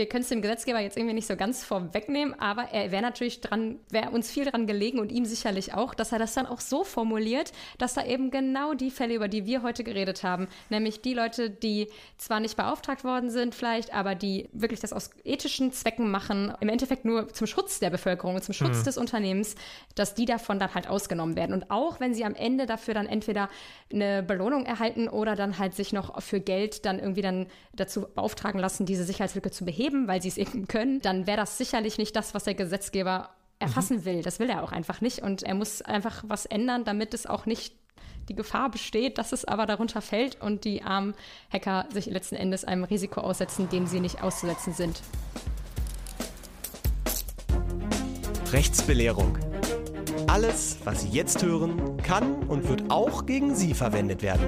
wir können es dem Gesetzgeber jetzt irgendwie nicht so ganz vorwegnehmen, aber er wäre natürlich dran, wäre uns viel dran gelegen und ihm sicherlich auch, dass er das dann auch so formuliert, dass da eben genau die Fälle, über die wir heute geredet haben, nämlich die Leute, die zwar nicht beauftragt worden sind vielleicht, aber die wirklich das aus ethischen Zwecken machen, im Endeffekt nur zum Schutz der Bevölkerung, zum Schutz mhm. des Unternehmens, dass die davon dann halt ausgenommen werden. Und auch wenn sie am Ende dafür dann entweder eine Belohnung erhalten oder dann halt sich noch für Geld dann irgendwie dann dazu beauftragen lassen, diese Sicherheitslücke zu beheben, weil sie es eben können, dann wäre das sicherlich nicht das, was der Gesetzgeber erfassen mhm. will. Das will er auch einfach nicht. Und er muss einfach was ändern, damit es auch nicht die Gefahr besteht, dass es aber darunter fällt und die armen Hacker sich letzten Endes einem Risiko aussetzen, dem sie nicht auszusetzen sind. Rechtsbelehrung. Alles, was Sie jetzt hören, kann und wird auch gegen Sie verwendet werden.